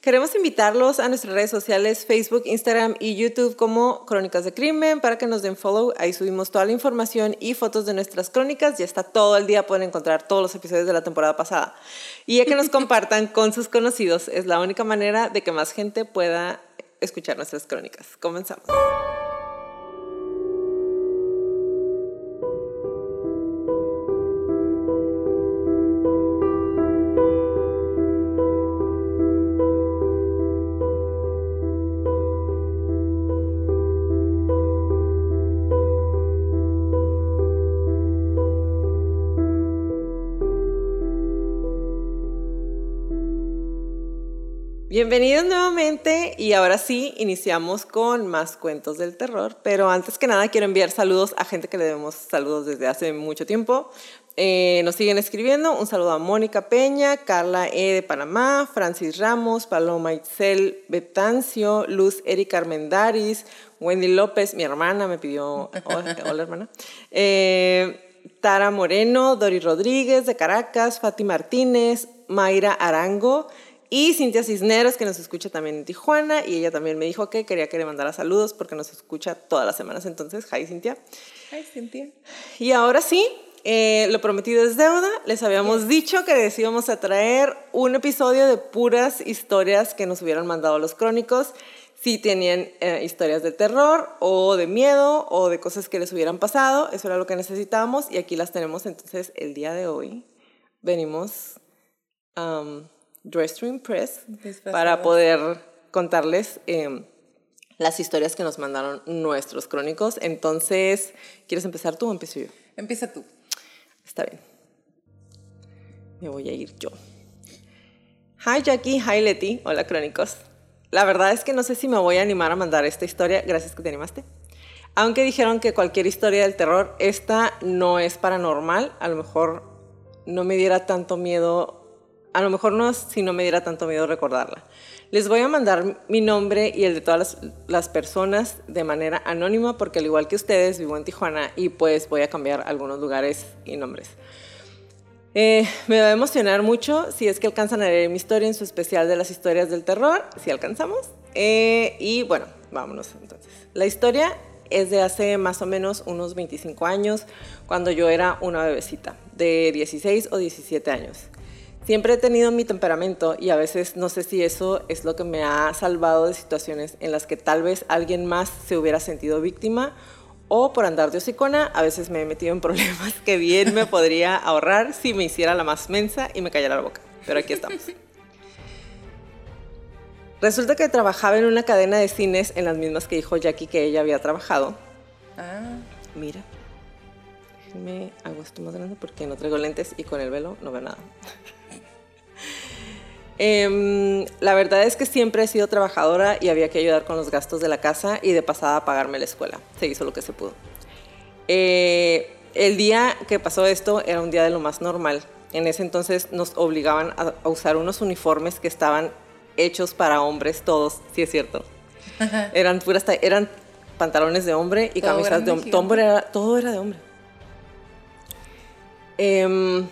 Queremos invitarlos a nuestras redes sociales, Facebook, Instagram y YouTube como Crónicas de Crimen para que nos den follow. Ahí subimos toda la información y fotos de nuestras crónicas. Ya está todo el día, pueden encontrar todos los episodios de la temporada pasada. Y ya que nos compartan con sus conocidos, es la única manera de que más gente pueda escuchar nuestras crónicas. Comenzamos. Bienvenidos nuevamente y ahora sí iniciamos con más cuentos del terror, pero antes que nada quiero enviar saludos a gente que le debemos saludos desde hace mucho tiempo. Eh, nos siguen escribiendo, un saludo a Mónica Peña, Carla E. de Panamá, Francis Ramos, Paloma Itzel Betancio, Luz Erika Armendaris, Wendy López, mi hermana me pidió, hola, hermana, eh, Tara Moreno, Dori Rodríguez de Caracas, Fati Martínez, Mayra Arango, y Cintia Cisneros, que nos escucha también en Tijuana, y ella también me dijo que quería que le mandara saludos porque nos escucha todas las semanas. Entonces, hi Cintia. Hi Cintia. Y ahora sí, eh, lo prometido es deuda. Les habíamos dicho que les íbamos a traer un episodio de puras historias que nos hubieran mandado los crónicos. Si tenían eh, historias de terror o de miedo o de cosas que les hubieran pasado, eso era lo que necesitábamos y aquí las tenemos. Entonces, el día de hoy venimos... Drawstring Press para poder contarles em, las historias que nos mandaron nuestros crónicos. Entonces, ¿quieres empezar tú o empiezo yo? Empieza tú. Está bien. Me voy a ir yo. Hi Jackie, hi Leti, hola crónicos. La verdad es que no sé si me voy a animar a mandar esta historia, gracias que te animaste. Aunque dijeron que cualquier historia del terror, esta no es paranormal, a lo mejor no me diera tanto miedo a lo mejor no si no me diera tanto miedo recordarla. Les voy a mandar mi nombre y el de todas las, personas de manera anónima porque al igual que ustedes vivo en Tijuana y pues voy a cambiar algunos lugares y nombres. Eh, me va a emocionar mucho si es que alcanzan a leer mi historia en su especial de las historias del terror, si alcanzamos. Eh, y bueno, vámonos entonces. La historia es de hace más o menos unos 25 años, cuando yo era una bebecita, de 16 o 17 años. Siempre he tenido mi temperamento y a veces no sé si eso es lo que me ha salvado de situaciones en las que tal vez alguien más se hubiera sentido víctima o por andar de hocicona, a veces me he metido en problemas que bien me podría ahorrar si me hiciera la más mensa y me callara la boca. Pero aquí estamos. Resulta que trabajaba en una cadena de cines en las mismas que dijo Jackie que ella había trabajado. Ah. Mira. Me hago esto más grande porque no traigo lentes y con el velo no veo nada. Em, la verdad es que siempre he sido trabajadora y había que ayudar con los gastos de la casa y de pasada pagarme la escuela. Se hizo lo que se pudo. Eh, el día que pasó esto era un día de lo más normal. En ese entonces nos obligaban a, usar unos uniformes que estaban hechos para hombres todos, sí es cierto. Eran puras, eran pantalones de hombre y camisas de hombre. Todo era, todo era de hombre. Em,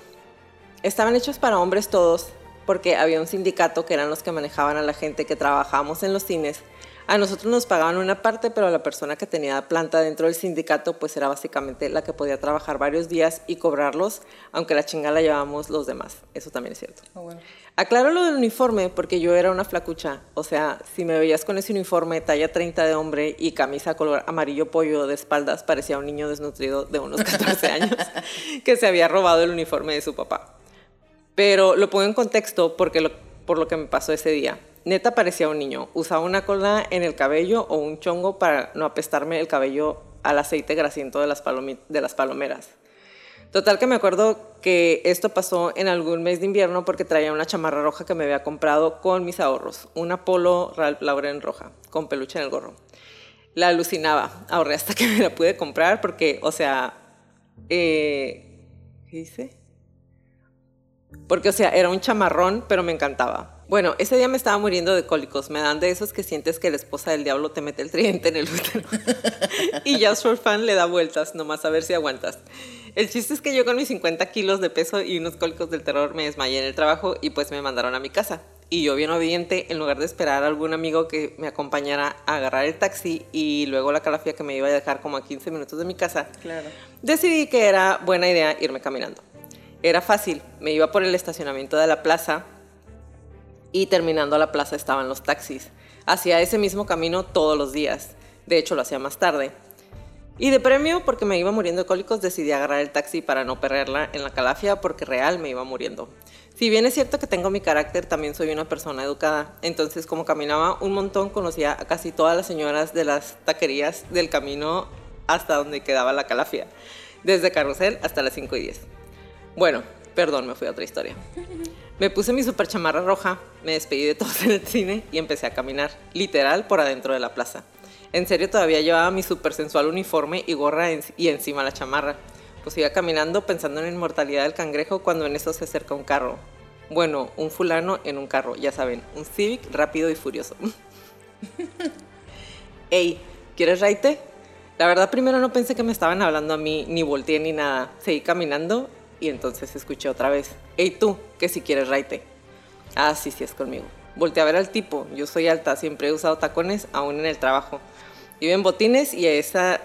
estaban hechos para hombres todos porque había un sindicato que eran los que manejaban a la gente que trabajábamos en los cines. A nosotros nos pagaban una parte, pero la persona que tenía planta dentro del sindicato pues era básicamente la que podía trabajar varios días y cobrarlos, aunque la chingada la llevábamos los demás. Eso también es cierto. Oh, Aclaro lo del uniforme porque yo era una flacucha. O sea, si me veías con ese uniforme talla 30 de hombre y camisa color amarillo pollo de espaldas, parecía un niño desnutrido de unos 14 años que se había robado el uniforme de su papá. Pero lo pongo en contexto porque por lo que me pasó ese día. Neta parecía un niño. Usaba una cola en el cabello o un chongo para no apestarme el cabello al aceite grasiento de las, palomeras. Total que me acuerdo que esto pasó en algún mes de invierno porque traía una chamarra roja que me había comprado con mis ahorros. Una polo Ralph Lauren roja, con peluche en el gorro. La alucinaba. Ahorré hasta que me la pude comprar porque, o sea, eh, ¿qué dice? Porque, o sea, era un chamarrón, pero me encantaba. Bueno, ese día me estaba muriendo de cólicos. Me dan de esos que sientes que la esposa del diablo te mete el tridente en el útero. y Just for Fun le da vueltas, nomás a ver si aguantas. El chiste es que yo con mis 50 kilos de peso y unos cólicos del terror me desmayé en el trabajo y pues me mandaron a mi casa. Y yo bien obediente, en lugar de esperar a algún amigo que me acompañara a agarrar el taxi y luego la calafia que me iba a dejar como a 15 minutos de mi casa, Claro. decidí que era buena idea irme caminando. Era fácil, me iba por el estacionamiento de la plaza y terminando la plaza estaban los taxis. Hacía ese mismo camino todos los días, de hecho lo hacía más tarde. Y de premio, porque me iba muriendo de cólicos, decidí agarrar el taxi para no perderla en la calafia porque real me iba muriendo. Si bien es cierto que tengo mi carácter, también soy una persona educada. Entonces, como caminaba un montón, conocía a casi todas las señoras de las taquerías del camino hasta donde quedaba la calafia, desde Carrusel hasta las 5 y 10. Bueno, perdón, me fui a otra historia. Me puse mi super chamarra roja, me despedí de todos en el cine y empecé a caminar, literal, por adentro de la plaza. En serio, todavía llevaba mi super sensual uniforme y gorra y encima la chamarra. Pues iba caminando pensando en la inmortalidad del cangrejo cuando en eso se acerca un carro. Bueno, un fulano en un carro, ya saben, un Civic rápido y furioso. Ey, ¿quieres raite? La verdad, primero no pensé que me estaban hablando a mí, ni volteé ni nada. Seguí caminando y entonces escuché otra vez. Ey, tú, que si quieres raite. Ah, sí, sí, es conmigo. Volteé a ver al tipo. Yo soy alta, siempre he usado tacones, aún en el trabajo. Iba en botines y a esa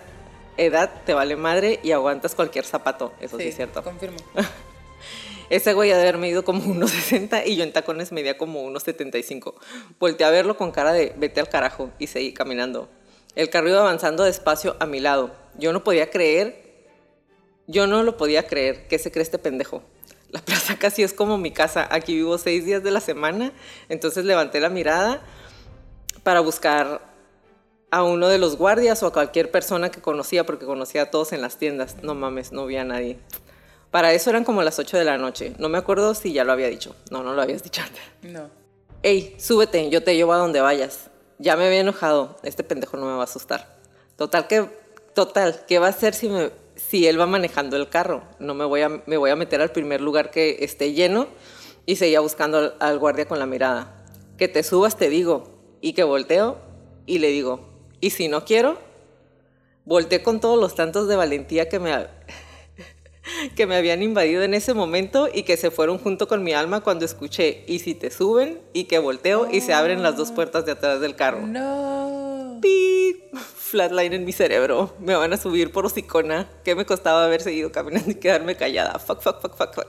edad te vale madre y aguantas cualquier zapato. Eso sí, es cierto. Confirmo. Ese güey ha de haber medido como 1,60 y yo en tacones medía como 1,75. Volteé a verlo con cara de vete al carajo y seguí caminando. El carro iba avanzando despacio a mi lado. Yo no podía creer, yo no lo podía creer. ¿Qué se cree este pendejo? La plaza casi es como mi casa. Aquí vivo seis días de la semana. Entonces levanté la mirada para buscar a uno de los guardias o a cualquier persona que conocía, porque conocía a todos en las tiendas. No mames, no vi a nadie. Para eso eran como las 8 de la noche. No me acuerdo si ya lo había dicho. No, no lo habías dicho antes. No. Ey, súbete, yo te llevo a donde vayas. Ya me había enojado. Este pendejo no me va a asustar. Total que, total, ¿qué va a hacer si me, si él va manejando el carro? No me voy a, me voy a meter al primer lugar que esté lleno y seguía buscando al, guardia con la mirada. Que te subas, te digo. Y que volteo y le digo. Y si no quiero, volteé con todos los tantos de valentía que me, que me habían invadido en ese momento y que se fueron junto con mi alma cuando escuché y si te suben y que volteo y se abren las dos puertas de atrás del carro. No. Flatline en mi cerebro. Me van a subir por hocicona. ¿Qué me costaba haber seguido caminando y quedarme callada? Fuck, fuck, fuck, fuck, fuck.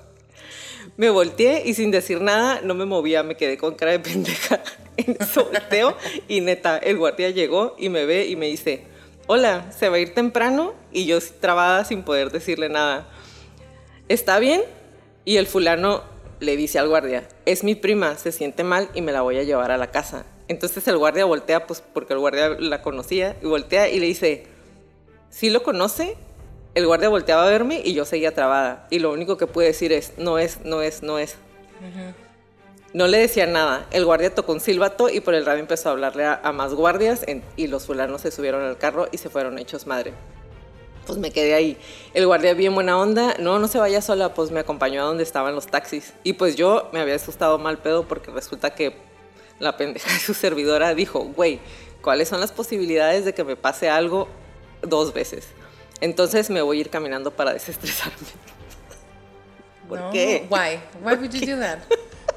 Me volteé y sin decir nada no me movía, me quedé con cara de pendeja. En eso volteo y neta, el guardia llegó y me ve y me dice, hola, ¿se va a ir temprano? Y yo trabada sin poder decirle nada. ¿Está bien? Y el fulano le dice al guardia, es mi prima, se siente mal y me la voy a llevar a la casa. Entonces el guardia voltea, pues porque el guardia la conocía, y voltea y le dice, ¿sí lo conoce? El guardia volteaba a verme y yo seguía trabada. Y lo único que pude decir es, no es, no es, no es. No le decía nada. El guardia tocó un silbato y por el radio empezó a hablarle a, a más guardias en- y los fulanos se subieron al carro y se fueron hechos madre. Pues me quedé ahí. El guardia bien buena onda. No, no se vaya sola. Pues me acompañó a donde estaban los taxis. Y pues yo me había asustado mal pedo porque resulta que la pendeja de su servidora dijo, güey, ¿cuáles son las posibilidades de que me pase algo dos veces? Entonces me voy a ir caminando para desestresarme. ¿Por no. qué? Why? Why would you do that?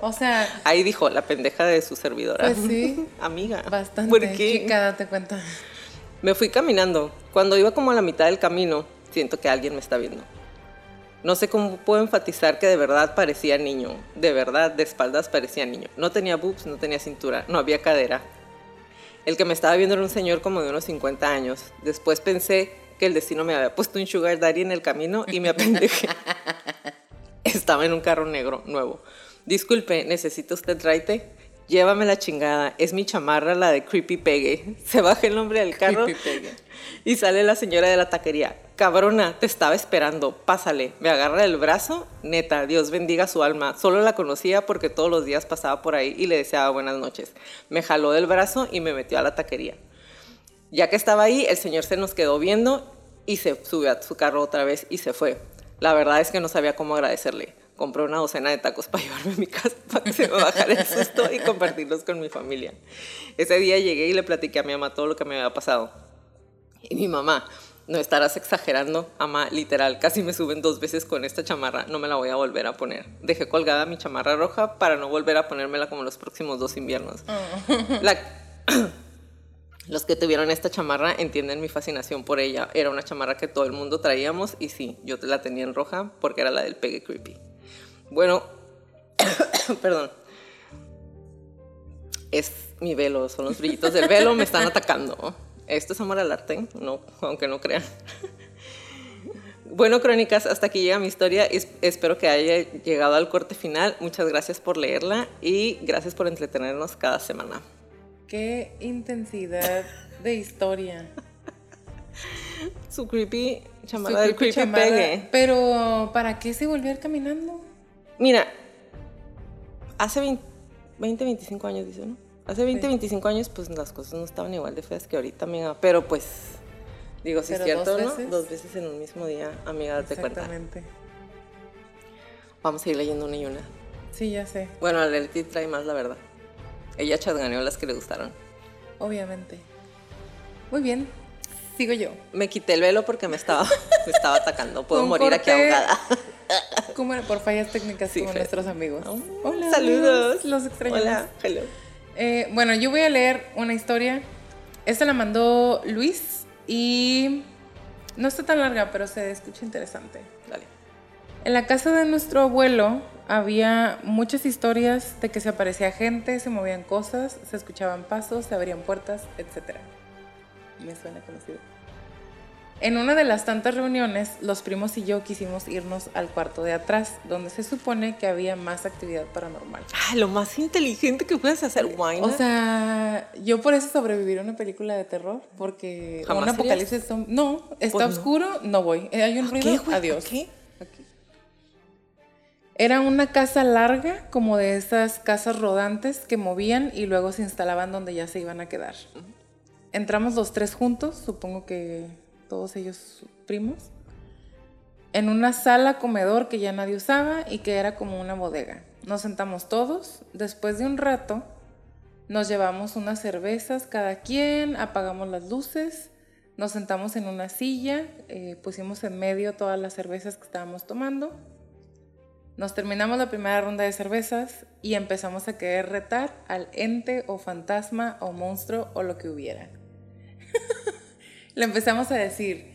O sea, Ahí dijo la pendeja de su servidora. Pues sí. Amiga. bastante ¿Por qué? chica, date cuenta. Me fui caminando. Cuando iba como a la mitad del camino, siento que alguien me está viendo. No sé cómo puedo enfatizar que de verdad parecía niño. De verdad, de espaldas parecía niño. No tenía boobs, no tenía cintura, no había cadera. El que me estaba viendo era un señor como de unos 50 años. Después pensé que el destino me había puesto un sugar daddy en el camino y me apendejé. Estaba en un carro negro, nuevo. Disculpe, ¿necesita usted raite? Llévame la chingada. Es mi chamarra, la de Creepy Pegue. Se baja el nombre del carro Creepy. Y sale la señora de la taquería. cabrona, te estaba esperando, pásale. Me agarra el brazo, neta, Dios bendiga su alma. Solo la conocía porque todos los días pasaba por ahí y le deseaba buenas noches. Me jaló del brazo y me metió a la taquería. Ya que estaba ahí, el señor se nos quedó viendo y se subió a su carro otra vez y se fue. La verdad es que no sabía cómo agradecerle. Compré una docena de tacos para llevarme a mi casa para que se me bajara el susto y compartirlos con mi familia. Ese día llegué y le platiqué a mi mamá todo lo que me había pasado. Y mi mamá, no estarás exagerando, ama, literal, casi me suben dos veces con esta chamarra, no me la voy a volver a poner. Dejé colgada mi chamarra roja para no volver a ponérmela como los próximos dos inviernos. La- Los que tuvieron esta chamarra entienden mi fascinación por ella. Era una chamarra que todo el mundo traíamos y sí, yo la tenía en roja porque era la del Pegue Creepy. Bueno, perdón. Es mi velo, son los brillitos del velo, me están atacando. Esto es amor al arte, no, aunque no crean. Bueno, crónicas, hasta aquí llega mi historia. Es- espero que haya llegado al corte final. Muchas gracias por leerla y gracias por entretenernos cada semana. Qué intensidad de historia. Su creepy Su chamarra del creepy pegue. Pero, ¿para qué se volvió a ir caminando? Mira, hace 20, 20, 25 años, dice, ¿no? Hace 20, Sí. 25 años, pues las cosas no estaban igual de feas que ahorita, amiga. Pero pues, digo, si es cierto, dos ¿no? veces. Dos veces en un mismo día, amiga, date cuenta. Exactamente. Vamos a ir leyendo una y una. Sí, ya sé. Bueno, la Leti trae más, la verdad. Ella chatganeó las que le gustaron. Obviamente. Muy bien. Sigo yo. Me quité el velo porque me estaba, me estaba atacando. Puedo morir aquí ahogada. ¿Cómo era? Por fallas técnicas Sí, Fer. nuestros amigos. Oh, Hola. Saludos. amigos. Los extrañamos. Hola, hello. Eh, bueno, yo voy a leer una historia. Esta la mandó Luis y no está tan larga, pero se escucha interesante. Dale. En la casa de nuestro abuelo había muchas historias de que se aparecía gente, se movían cosas, se escuchaban pasos, se abrían puertas, etc. Me suena conocido. En una de las tantas reuniones, los primos y yo quisimos irnos al cuarto de atrás, donde se supone que había más actividad paranormal. Ah, lo más inteligente que puedes hacer, wine. O sea, yo por eso sobreviví a una película de terror, porque ¿Jamás un apocalipsis No, está Pues oscuro, no voy. Eh, Hay un ¿A ruido, qué, adiós. ¿A qué? Era una casa larga, como de esas casas rodantes que movían y luego se instalaban donde ya se iban a quedar. Entramos los tres juntos, supongo que todos ellos primos, en una sala comedor que ya nadie usaba y que era como una bodega. Nos sentamos todos, después de un rato nos llevamos unas cervezas cada quien, apagamos las luces, nos sentamos en una silla, eh, pusimos en medio todas las cervezas que estábamos tomando. Nos terminamos la primera ronda de cervezas y empezamos a querer retar al ente o fantasma o monstruo o lo que hubiera. Le empezamos a decir,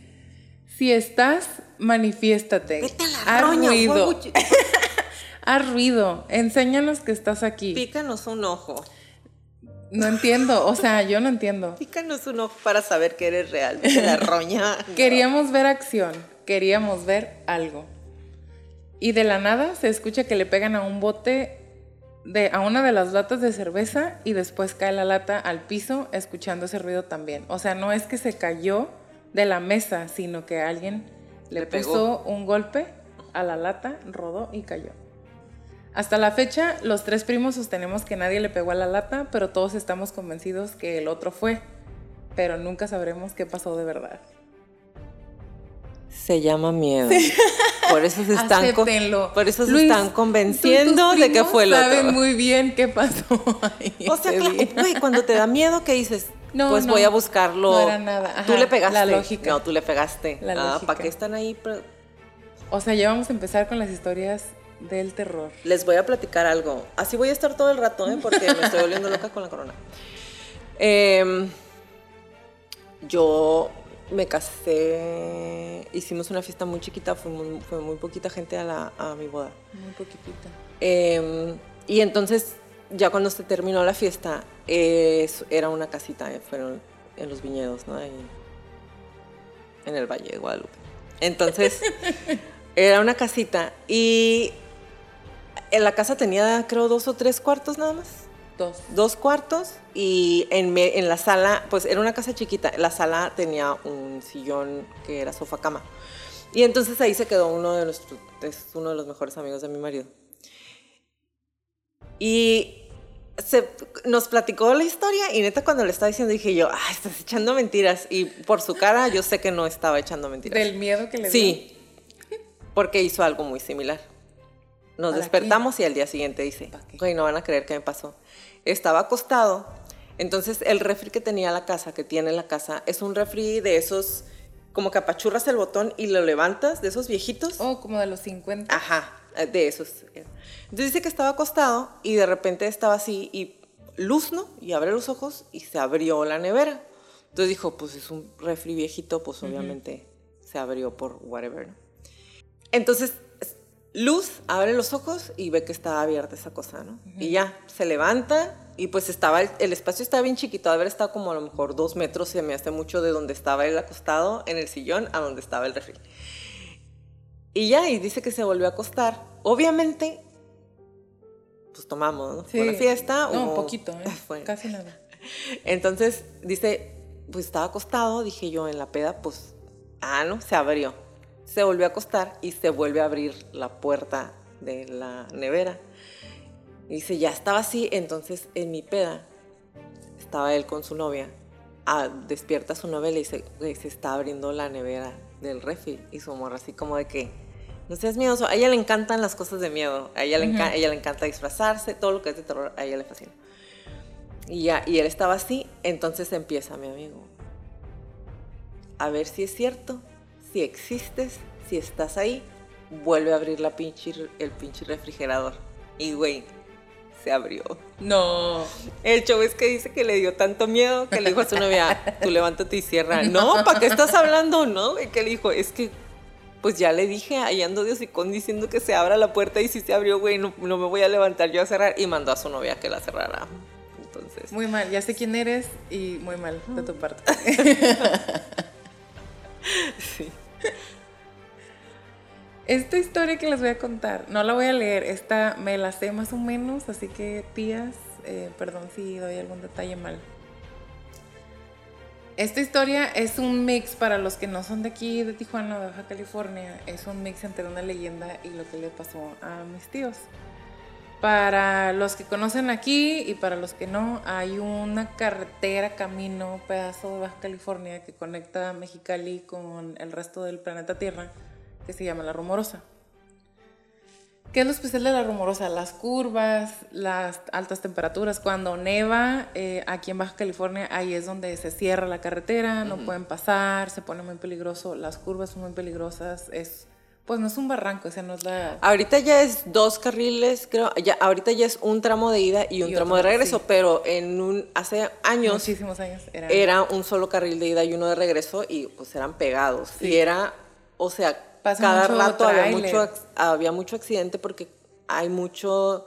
si estás, manifiéstate. Vete a la Haz roña, ruido. Haz ruido. Enséñanos que estás aquí. Pícanos un ojo. No entiendo. O sea, yo no entiendo. Pícanos un ojo para saber que eres real. Vete la roña. Queríamos ver acción. Queríamos ver algo. Y de la nada se escucha que le pegan a un bote de, a una de las latas de cerveza y después cae la lata al piso escuchando ese ruido también. O sea, no es que se cayó de la mesa, sino que alguien le, Le puso un golpe a la lata, rodó y cayó. Hasta la fecha, los tres primos sostenemos que nadie le pegó a la lata, pero todos estamos convencidos que el otro fue. Pero nunca sabremos qué pasó de verdad. Se llama miedo. Por eso se están, con- por eso se están convenciendo de que fue el saben muy bien qué pasó ahí O sea, claro, güey, cuando te da miedo, ¿qué dices? No, pues no, voy a buscarlo. no era nada. Tú le pegaste. la lógica. No, tú le pegaste. La ah. ¿para qué están ahí? O sea, ya vamos a empezar con las historias del terror. Les voy a platicar algo. Así voy a estar todo el rato, ¿eh? Porque me estoy volviendo loca con la corona. Em, yo me casé, hicimos una fiesta muy chiquita, fue muy, fue muy poquita gente a, la, a mi boda. Muy poquitita. Em, y entonces, ya cuando se terminó la fiesta, es- era una casita, eh, fueron en los viñedos, ¿no? Ahí, en el Valle de Guadalupe. Entonces, era una casita y en la casa tenía, creo, dos o tres cuartos nada más. Dos. Dos cuartos y en, me- en la sala, pues era una casa chiquita, la sala tenía un sillón que era sofá cama. Y entonces ahí se quedó uno de nuestros, es uno de los mejores amigos de mi marido. Y se, nos platicó la historia y neta cuando le estaba diciendo dije yo, ah, estás echando mentiras. Y por su cara yo sé que no estaba echando mentiras. Del miedo que le dio. Sí, porque hizo algo muy similar. Nos ¿Para despertamos y al día siguiente dice, ¿Para qué? güey, no van a creer qué me pasó. Estaba acostado, entonces el refri que tenía la casa, que tiene la casa, es un refri de esos, como que apachurras el botón y lo levantas, de esos viejitos. Oh, como de los 50. Ajá, eh, de esos. Entonces dice que estaba acostado y de repente estaba así y luz, ¿no? Y abre los ojos y se abrió la nevera. Entonces dijo, pues es un refri viejito, pues obviamente se abrió por whatever, ¿no? Entonces, es- Luz abre los ojos y ve que está abierta esa cosa, ¿no? Y ya, se levanta y pues estaba, el, el espacio estaba bien chiquito, de haber estado como a lo mejor dos metros, se me hace mucho de donde estaba él acostado en el sillón a donde estaba el refri. Y ya, y dice que se volvió a acostar. Obviamente, pues tomamos, ¿no? Fue una fiesta. No, hubo- poquito, ¿eh? Fue- Casi nada. entonces dice, pues estaba acostado, dije yo en la peda, pues, ah, no, se abrió. Se volvió a acostar y se vuelve a abrir la puerta de la nevera. Y dice, ya estaba así, entonces en mi peda estaba él con su novia. Ah, despierta a su novia y le dice, "Güey, se está abriendo la nevera del refri. Y su morra así como de que, no seas miedoso. A ella le encantan las cosas de miedo. A ella le, ella le encanta disfrazarse, todo lo que es de terror, a ella le fascina. Y ya, y él estaba así, entonces empieza mi amigo. A ver si es cierto, si existes, si estás ahí, vuelve a abrir la pinche, el pinche refrigerador. Y güey, se abrió. No. El show es que dice que le dio tanto miedo que le dijo a su novia, tú levántate y cierra. No, ¿para qué estás hablando? No, güey, que le dijo, es que pues ya le dije, ahí ando Dios y con diciendo que se abra la puerta y si se abrió, güey, no, no me voy a levantar yo a cerrar. Y mandó a su novia que la cerrara. Entonces, Muy mal, ya sé quién eres y muy mal de tu parte. sí. Esta historia que les voy a contar, no la voy a leer, esta me la sé más o menos, así que tías, eh, perdón si doy algún detalle mal. Esta historia es un mix para los que no son de aquí, de Tijuana, de Baja California, es un mix entre una leyenda y lo que le pasó a mis tíos. Para los que conocen aquí y para los que no, hay una carretera, camino, pedazo de Baja California que conecta Mexicali con el resto del planeta Tierra, que se llama La Rumorosa. ¿Qué es lo especial de La Rumorosa? Las curvas, las altas temperaturas. Cuando neva eh, aquí en Baja California, ahí es donde se cierra la carretera, no pueden pasar, se pone muy peligroso, las curvas son muy peligrosas, es... Pues no es un barranco, esa no es la... Ahorita ya es dos carriles, creo. Ya, ahorita ya es un tramo de ida y un Y tramo otro, de regreso, sí. pero en un hace años Muchísimos años. Era, era un solo carril de ida y uno de regreso y pues eran pegados. Sí. Y era, o sea, cada rato mucho, había mucho accidente porque hay mucho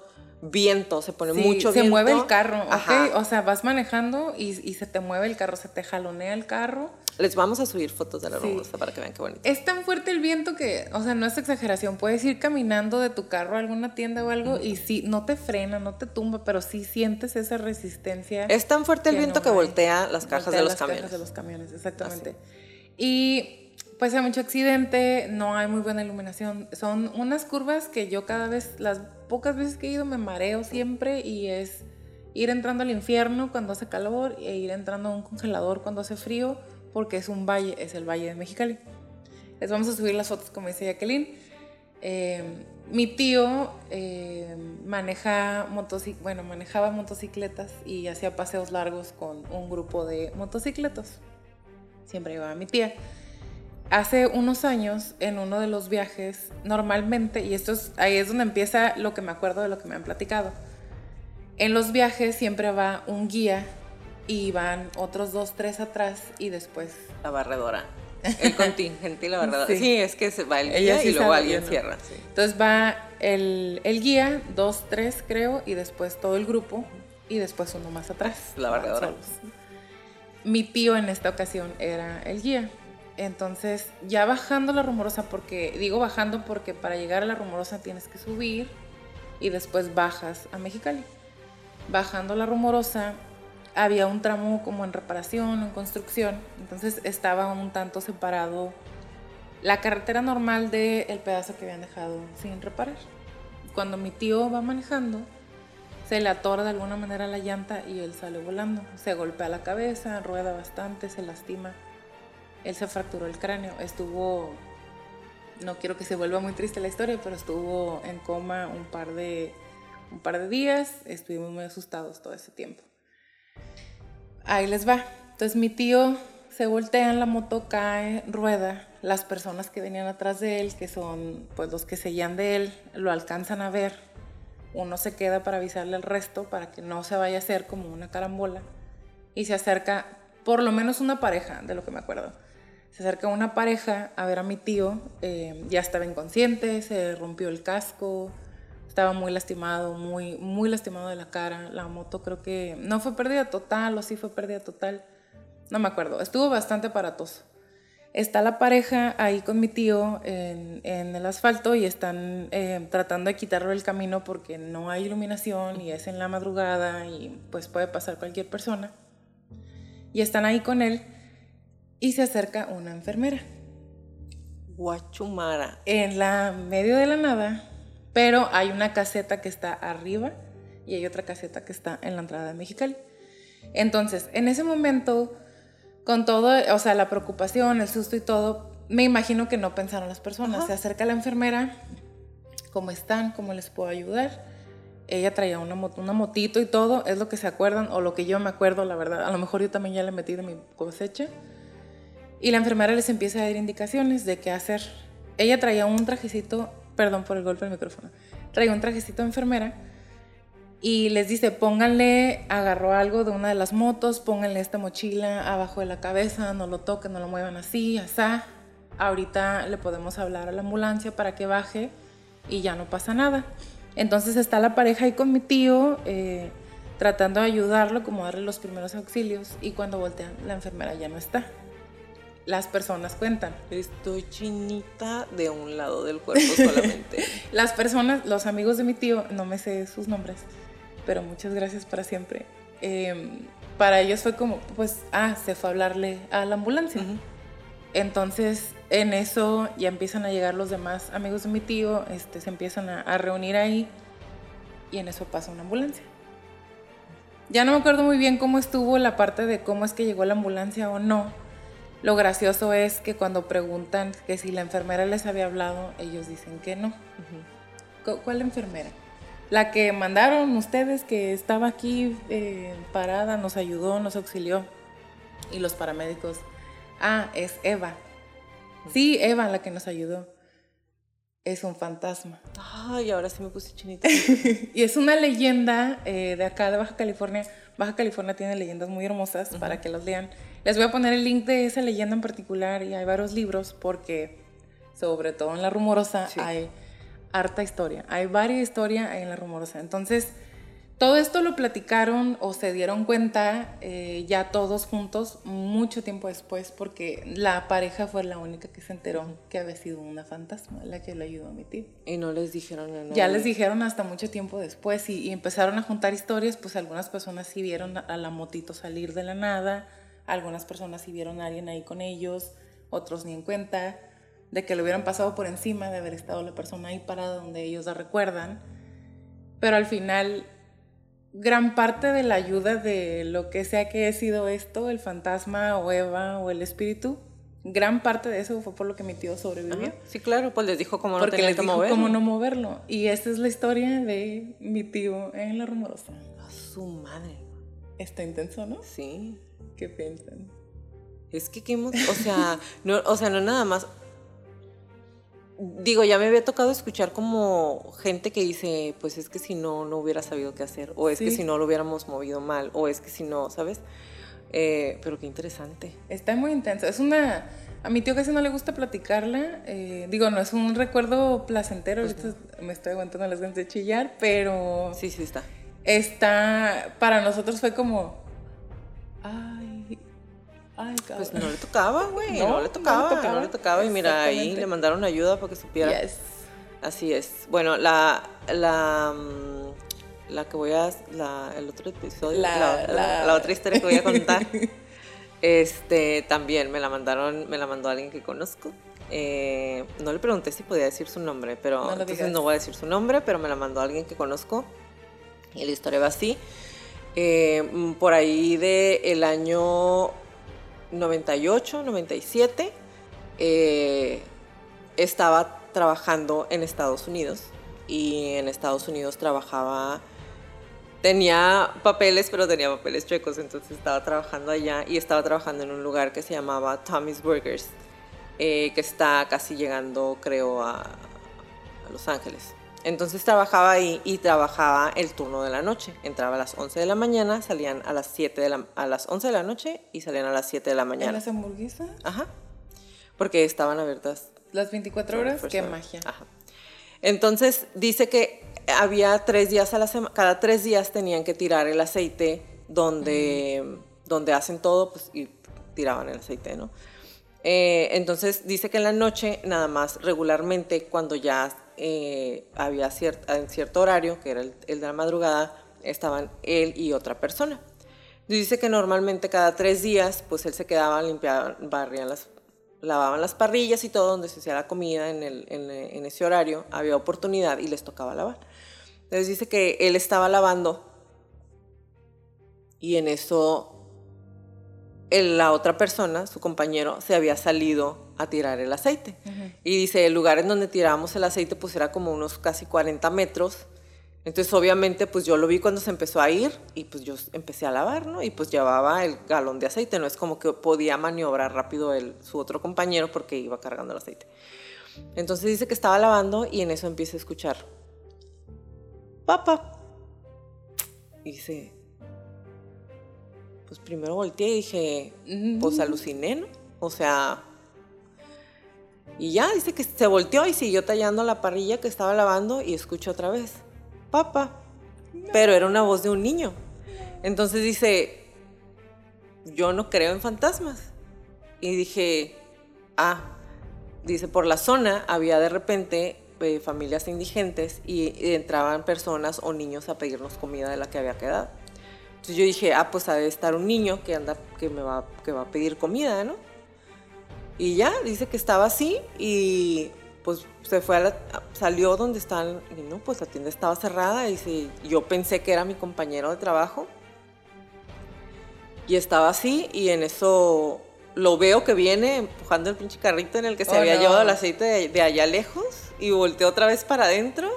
viento, se pone Sí, mucho se viento. mueve el carro, ¿ok? O sea, vas manejando y, y se te mueve el carro, se te jalonea el carro. Les vamos a subir fotos de la Sí. para que vean qué bonito. Es tan fuerte el viento que, o sea, no es exageración. Puedes ir caminando de tu carro a alguna tienda o algo y sí, no te frena, no te tumba, pero sí sientes esa resistencia. Es tan fuerte el viento no que voltea las cajas Voltea de los las camiones. cajas de los camiones, exactamente. Y pues hay mucho accidente, no hay muy buena iluminación. Son unas curvas que yo cada vez, las pocas veces que he ido, me mareo siempre y es ir entrando al infierno cuando hace calor e ir entrando a un congelador cuando hace frío, porque es un valle, es el Valle de Mexicali. Les vamos a subir las fotos, como dice Jacqueline. Eh, mi tío eh, maneja motoci- bueno, manejaba motocicletas y hacía paseos largos con un grupo de motocicletas. Siempre llevaba mi tía. Hace unos años, en uno de los viajes, normalmente, y esto es, ahí es donde empieza lo que me acuerdo de lo que me han platicado. En los viajes siempre va un guía y van otros dos, tres atrás y después La barredora. El contingente y la barredora. Sí. Sí, es que se va el Ella guía sí y luego alguien no. cierra. sí. Entonces va el, el guía, dos, tres creo, y después todo el grupo, y después uno más atrás. La barredora. Mi tío en esta ocasión era el guía. Entonces, ya bajando la rumorosa, porque digo bajando porque para llegar a la rumorosa tienes que subir y después bajas a Mexicali. bajando la rumorosa, había un tramo como en reparación, en construcción, entonces estaba un tanto separado la carretera normal del pedazo que habían dejado sin reparar. Cuando mi tío va manejando, se le atora de alguna manera la llanta y él sale volando. Se golpea la cabeza, rueda bastante, se lastima. Él se fracturó el cráneo. Estuvo, no quiero que se vuelva muy triste la historia, pero estuvo en coma un par de, un par de días. Estuvimos muy asustados todo ese tiempo. Ahí les va. Entonces mi tío se voltea en la moto, cae, rueda. Las personas que venían atrás de él, que son pues los que seguían de él, lo alcanzan a ver. Uno se queda para avisarle al resto para que no se vaya a hacer como una carambola. Y se acerca por lo menos una pareja, de lo que me acuerdo. Se acerca una pareja a ver a mi tío. Eh, ya estaba inconsciente, se rompió el casco, estaba muy lastimado, muy, muy lastimado de la cara. La moto creo que no fue pérdida total o sí fue pérdida total. No me acuerdo. Estuvo bastante aparatoso. Está la pareja ahí con mi tío en, el asfalto y están eh, tratando de quitarlo del camino porque no hay iluminación y es en la madrugada y pues puede pasar cualquier persona. Y están ahí con él y se acerca una enfermera. Guachumara. En la medio de la nada pero hay una caseta que está arriba y hay otra caseta que está en la entrada de Mexicali. Entonces, en ese momento, con todo, o sea, la preocupación, el susto y todo, me imagino que no pensaron las personas. Se acerca la enfermera, ¿cómo están? ¿Cómo les puedo ayudar? Ella traía una, una motito y todo, es lo que se acuerdan, o lo que yo me acuerdo, la verdad. A lo mejor yo también ya le metí de mi cosecha. Y la enfermera les empieza a dar indicaciones de qué hacer. Ella traía un trajecito perdón por el golpe del micrófono, traía un trajecito de enfermera y les dice, pónganle, agarró algo de una de las motos, pónganle esta mochila abajo de la cabeza, no lo toquen, no lo muevan así, asá. Ahorita le podemos hablar a la ambulancia para que baje y ya no pasa nada. Entonces está la pareja ahí con mi tío, eh, tratando de ayudarlo, como darle los primeros auxilios, y cuando voltean, la enfermera ya no está las personas cuentan. Estoy chinita de un lado del cuerpo solamente. las personas, los amigos de mi tío, no me sé sus nombres, pero muchas gracias para siempre. Em, para ellos fue como, pues, ah, se fue a hablarle a la ambulancia. Entonces, en eso ya empiezan a llegar los demás amigos de mi tío, este, se empiezan a, a reunir ahí y en eso pasa una ambulancia. Ya no me acuerdo muy bien cómo estuvo la parte de cómo es que llegó la ambulancia o no, lo gracioso es que cuando preguntan que si la enfermera les había hablado, ellos dicen que no. ¿Cuál enfermera? La que mandaron ustedes, que estaba aquí eh, parada, nos ayudó, nos auxilió. Y los paramédicos, ah, es Eva. Sí, Eva, la que nos ayudó. Es un fantasma. Ay, ahora sí me puse chinita. y es una leyenda eh, de acá de Baja California. Baja California tiene leyendas muy hermosas para que las lean. Les voy a poner el link de esa leyenda en particular y hay varios libros porque, sobre todo en La Rumorosa, hay harta historia. Hay varias historias en La Rumorosa. Entonces, todo esto lo platicaron o se dieron cuenta eh, ya todos juntos mucho tiempo después porque la pareja fue la única que se enteró que había sido una fantasma la que le ayudó a mi tío. Y no les dijeron nada. Ya les dijeron hasta mucho tiempo después y, y, empezaron a juntar historias, pues algunas personas sí vieron a la motito salir de la nada, algunas personas sí vieron a alguien ahí con ellos, otros ni en cuenta de que le hubieran pasado por encima de haber estado la persona ahí parada donde ellos la recuerdan. Pero al final, gran parte de la ayuda de lo que sea que haya sido esto, el fantasma o Eva o el espíritu, gran parte de eso fue por lo que mi tío sobrevivió. Sí, claro, pues les dijo cómo no Porque les dijo cómo no moverlo. Y esa es la historia de mi tío en La Rumorosa. A su madre. Está intenso, ¿no? Sí. ¿Qué piensan? Es que, ¿qué o sea, no, o sea, no nada más. Digo, ya me había tocado escuchar como gente que dice, pues es que si no, no hubiera sabido qué hacer, o es que si no lo hubiéramos movido mal, o es que si no, ¿sabes? Eh, pero qué interesante. Está muy intenso. Es una... A mi tío casi no le gusta platicarla. Eh, digo, no es un recuerdo placentero. Pues me estoy aguantando las ganas de chillar, pero... Sí, sí está. Está... Para nosotros fue como ay. Pues no le tocaba, güey, no, le tocaba, no le tocaba, y mira, ahí le mandaron ayuda para que supiera. Así es. Bueno, la, la, mm, la que voy a, la, el otro episodio, La- la, la- otra historia que voy a contar, este, también me la mandaron, me la mandó alguien que conozco. Eh, no le pregunté si podía decir su nombre, pero No entonces digas. no voy a decir su nombre, pero me la mandó alguien que conozco y la historia va así. Eh, mm, por ahí de el año 98, 97, eh, estaba trabajando en Estados Unidos y en Estados Unidos trabajaba, tenía papeles, pero tenía papeles chuecos, entonces estaba trabajando allá y estaba trabajando en un lugar que se llamaba Tommy's Burgers, eh, que está casi llegando, creo, a, a Los Ángeles. Entonces trabajaba ahí y trabajaba el turno de la noche. Entraba a las 11 de la mañana, salían a las 7 de la, a las 11 de la noche y salían a las 7 de la ¿En mañana. las hamburguesas? Ajá. Porque estaban abiertas Las 24 horas, qué 24 magia. Ajá. Entonces dice que había tres días a la semana, cada tres días tenían que tirar el aceite donde, donde hacen todo, pues y tiraban el aceite, ¿no? Eh, entonces dice que en la noche, nada más regularmente, cuando ya eh, había en cierto horario, que era el, el de la madrugada, estaban él y otra persona. Dice que normalmente cada tres días, pues él se quedaba, limpiaba, barrían las, lavaban las parrillas y todo donde se hacía la comida en, el- en- en ese horario, había oportunidad y les tocaba lavar. Entonces dice que él estaba lavando y en eso la otra persona, su compañero, se había salido a tirar el aceite. Y dice, el lugar en donde tirábamos el aceite pues era como unos casi 40 metros. Entonces obviamente pues yo lo vi cuando se empezó a ir y pues yo empecé a lavar, ¿no? Y pues llevaba el galón de aceite, no es como que podía maniobrar rápido el, su otro compañero porque iba cargando el aceite. Entonces dice que estaba lavando y en eso empieza a escuchar, papá. Y dice, pues primero volteé y dije, pues aluciné, ¿no? O sea, y ya dice que se volteó y siguió tallando la parrilla que estaba lavando y escucho otra vez, papá. Pero era una voz de un niño. Entonces dice, yo no creo en fantasmas. Y dije, ah, dice, por la zona había de repente eh, familias indigentes y entraban personas o niños a pedirnos comida de la que había quedado. Entonces yo dije, ah, pues ha de estar un niño que anda, que me va, que va a pedir comida, ¿no? Y ya, dice que estaba así y pues se fue a la, salió donde están, y no, pues la tienda estaba cerrada, y yo pensé que era mi compañero de trabajo. Y estaba así y en eso lo veo que viene empujando el pinche carrito en el que se Oh, había no. llevado el aceite de, de allá lejos y volteó otra vez para adentro.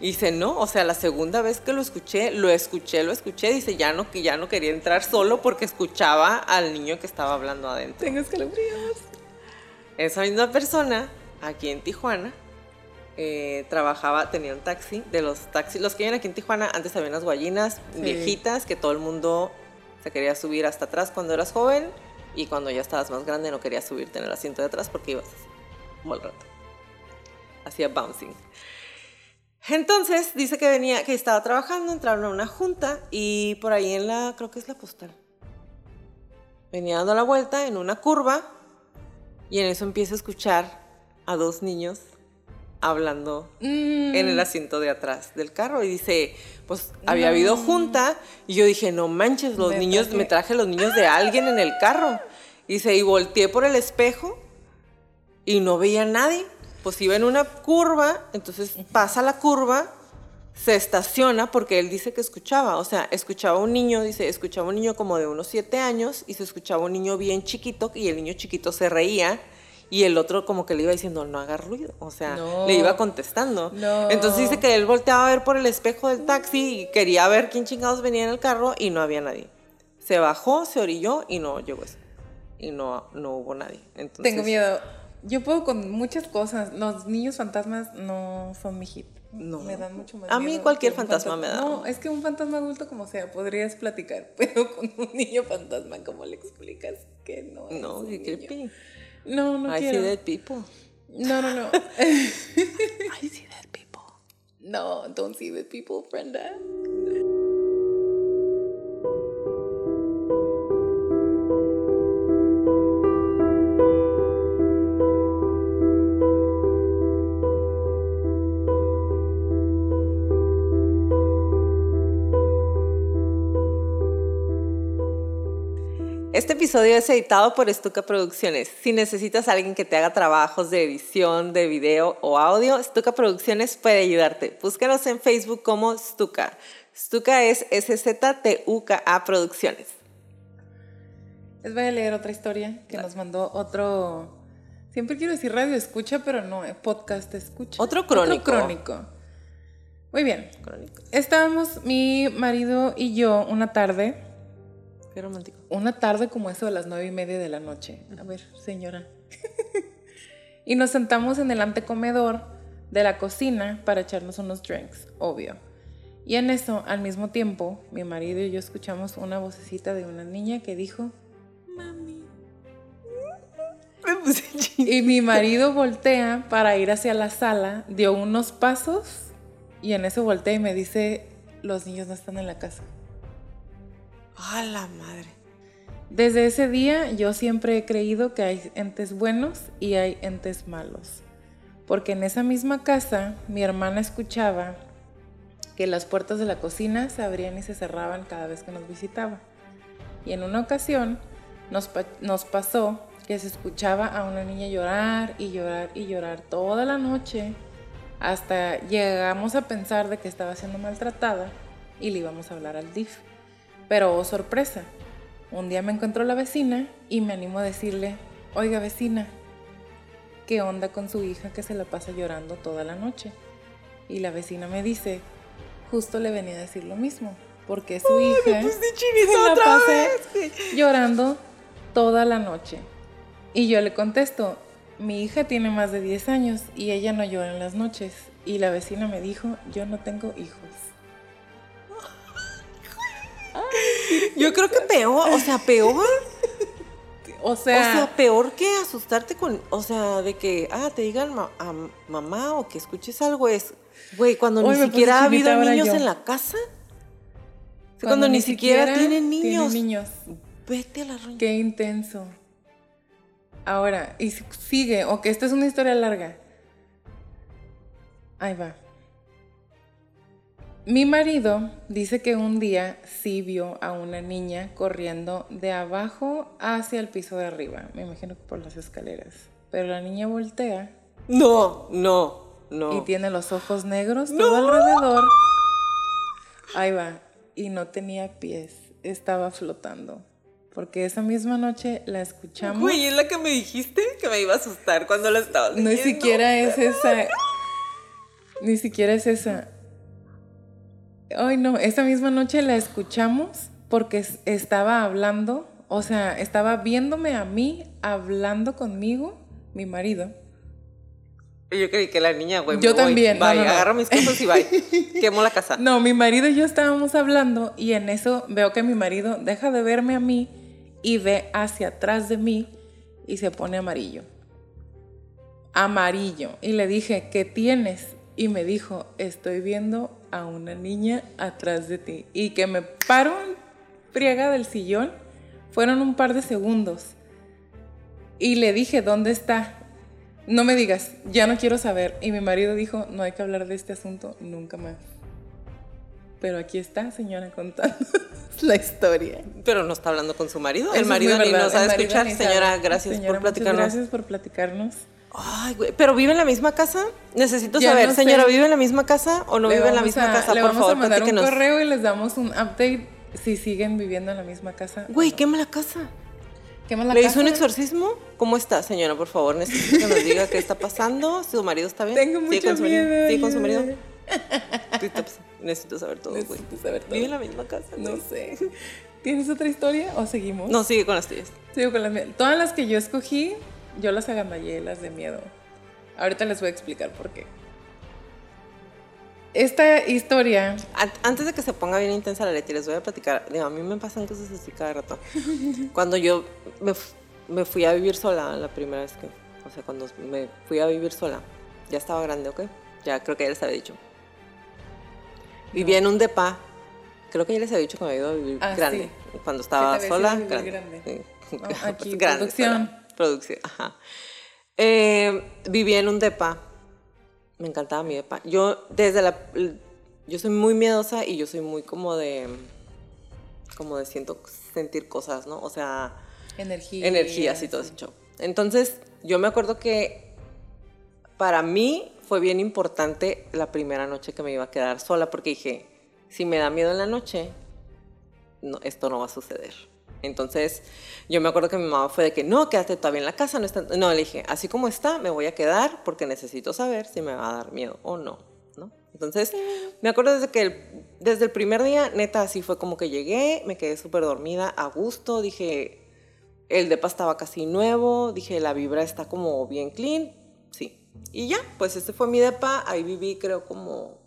Y dice, no, o sea, la segunda vez que lo escuché, lo escuché, lo escuché, dice, ya no, que ya no quería entrar solo porque escuchaba al niño que estaba hablando adentro. Tengo escalofríos. Esa misma persona, aquí en Tijuana, eh, trabajaba, tenía un taxi, de los taxis, los que viven aquí en Tijuana, antes había unas guayinas Sí. viejitas que todo el mundo se quería subir hasta atrás cuando eras joven y cuando ya estabas más grande no querías subirte en el asiento de atrás porque ibas así, como el rato. Hacía bouncing. Entonces dice que venía, que estaba trabajando, entraron a una junta y por ahí en la, creo que es la postal. Venía dando la vuelta en una curva y en eso empieza a escuchar a dos niños hablando Mm, en el asiento de atrás del carro y dice, pues había habido junta y yo dije, no manches, los Me niños, traje- me traje los niños de alguien en el carro. Y dice, y volteé por el espejo y no veía a nadie. Pues iba en una curva, entonces pasa la curva, se estaciona porque él dice que escuchaba, o sea, escuchaba un niño, dice, escuchaba un niño como de unos siete años y se escuchaba un niño bien chiquito y el niño chiquito se reía y el otro como que le iba diciendo, no haga ruido, o sea, No. le iba contestando. No. Entonces dice que él volteaba a ver por el espejo del taxi y quería ver quién chingados venía en el carro y no había nadie. Se bajó, se orilló y no llegó eso. Y no, no hubo nadie. Entonces, Tengo miedo. Yo puedo con muchas cosas. Los niños fantasmas no son mi hit. No. Me dan mucho más A mí cualquier que fantasma me da. No, es que un fantasma adulto como sea, podrías platicar, pero con un niño fantasma, ¿cómo le explicas que no es No, niño? creepy. No, no I see dead people. No, no, no. I see dead people. no, don't see the people, Brenda. Episodio es editado por Stuka Producciones. Si necesitas a alguien que te haga trabajos de edición, de video o audio, Stuka Producciones puede ayudarte. Búscanos en Facebook como Stuka. Stuka es S-Z-T-U-K-A Producciones. Les voy a leer otra historia que nos mandó otro. Siempre quiero decir radio escucha, pero no, eh, podcast escucha. Otro crónico. Otro crónico. Muy bien. Crónico. Estábamos mi marido y yo una tarde. Qué romántico. Una tarde como eso de las nueve y media de la noche. A ver, señora. y nos sentamos en el antecomedor de la cocina para echarnos unos drinks, obvio. Y en eso, al mismo tiempo, mi marido y yo escuchamos una vocecita de una niña que dijo, mami. Me puse chinita. Y mi marido voltea para ir hacia la sala, dio unos pasos y en eso voltea y me dice, los niños no están en la casa. ¡A la madre! Desde ese día yo siempre he creído que hay entes buenos y hay entes malos. Porque en esa misma casa mi hermana escuchaba que las puertas de la cocina se abrían y se cerraban cada vez que nos visitaba. Y en una ocasión nos, nos pasó que se escuchaba a una niña llorar y llorar y llorar toda la noche hasta llegamos a pensar de que estaba siendo maltratada y le íbamos a hablar al DIF. Pero oh sorpresa, un día me encontró la vecina y me animó a decirle, oiga vecina, ¿qué onda con su hija que se la pasa llorando toda la noche? Y la vecina me dice, justo le venía a decir lo mismo, porque su hija se la pasa llorando toda la noche. Y yo le contesto, mi hija tiene más de 10 años y ella no llora en las noches. Y la vecina me dijo, yo no tengo hijos. Yo creo que peor, o sea, peor. O O sea, sea, peor que asustarte con, o sea, de que, ah, te digan ma- a mamá o que escuches algo es, güey, cuando ni siquiera ha habido niños yo. en la casa. Cuando, ni siquiera, tienen niños. niños. Vete a la roña. Qué intenso. Ahora, y si- sigue, o que esta es una historia larga. Ahí va. Mi marido dice que un día sí vio a una niña corriendo de abajo hacia el piso de arriba. Me imagino que por las escaleras. Pero la niña voltea No, no, no. y tiene los ojos negros todo alrededor. Ahí va. Y no tenía pies. Estaba flotando. Porque esa misma noche la escuchamos. Güey, es la que me dijiste que me iba a asustar cuando la estabas No, ni siquiera es esa. Ni siquiera es esa. Ay, no, esa misma noche la escuchamos porque es- estaba hablando, o sea, estaba viéndome a mí, hablando conmigo, mi marido. Yo creí que la niña, güey. Yo voy. también, no, Bye, no, no. agarro mis cosas y bye. Quemo la casa. No, mi marido y yo estábamos hablando y en eso veo que mi marido deja de verme a mí y ve hacia atrás de mí y se pone amarillo. Amarillo. Y le dije, ¿qué tienes? Y me dijo, estoy viendo a una niña atrás de ti. Y que me paro en friega del sillón. Fueron un par de segundos. Y le dije, ¿dónde está? No me digas, ya no quiero saber. Y mi marido dijo, no hay que hablar de este asunto nunca más. Pero aquí está, señora, contando la historia. Pero no está hablando con su marido. Eso El marido ni nos el marido escuchar. Señora, gracias Señora, por platicarnos. Gracias por platicarnos. Ay, güey. ¿Pero vive en la misma casa? Necesito Ya saber, no sé. señora, ¿vive en la misma casa o no Le vive en la misma a- casa? Le Por vamos favor, a mandar un correo y les damos un update si siguen viviendo en la misma casa. Güey, no. quema la casa. Quema la ¿Le casa. hizo un exorcismo? ¿Cómo está, señora? Por favor, necesito que nos diga qué está pasando. ¿Su marido está bien? Tengo ¿Sigue mucho con su marido? miedo. ¿Sigue con su marido? Necesito saber todo, güey. Necesito saber todo. ¿Vive en la misma casa? No sé. ¿Tienes otra historia o seguimos? No, sigue con las tuyas. Sigo con las mías. Todas las que yo escogí, yo las agandallé, las de miedo. Ahorita les voy a explicar por qué. Esta historia, An- Antes de que se ponga bien intensa la Leti, les voy a platicar. Digo, a mí me pasan cosas así cada rato. Cuando yo me, fu- me fui a vivir sola, la primera vez que. O sea, cuando me fui a vivir sola, ya estaba grande, ¿ok? Ya creo que ya les había dicho. Vivía en un depa. Creo que ya les había dicho que me había ido a vivir Ah, grande. Cuando estaba sola, grande. grande. Sí. No, aquí, Grande, producción. sola. Producción, ajá. Eh, vivía en un depa. Me encantaba mi depa. Yo, desde la. Yo soy muy miedosa y yo soy muy como de. Como de siento sentir cosas, ¿no? O sea. Energía. energías y todo ese show. Entonces, yo me acuerdo que para mí fue bien importante la primera noche que me iba a quedar sola porque dije, si me da miedo en la noche, no, esto no va a suceder. Entonces, yo me acuerdo que mi mamá fue de que, no, quédate todavía en la casa, no está... No, le dije, así como está, me voy a quedar porque necesito saber si me va a dar miedo o no, ¿no? Entonces, me acuerdo desde que, el, desde el primer día, neta, así fue como que llegué, me quedé súper dormida, a gusto, dije, el depa estaba casi nuevo, dije, la vibra está como bien clean, sí. Y ya, pues ese fue mi depa, ahí viví creo como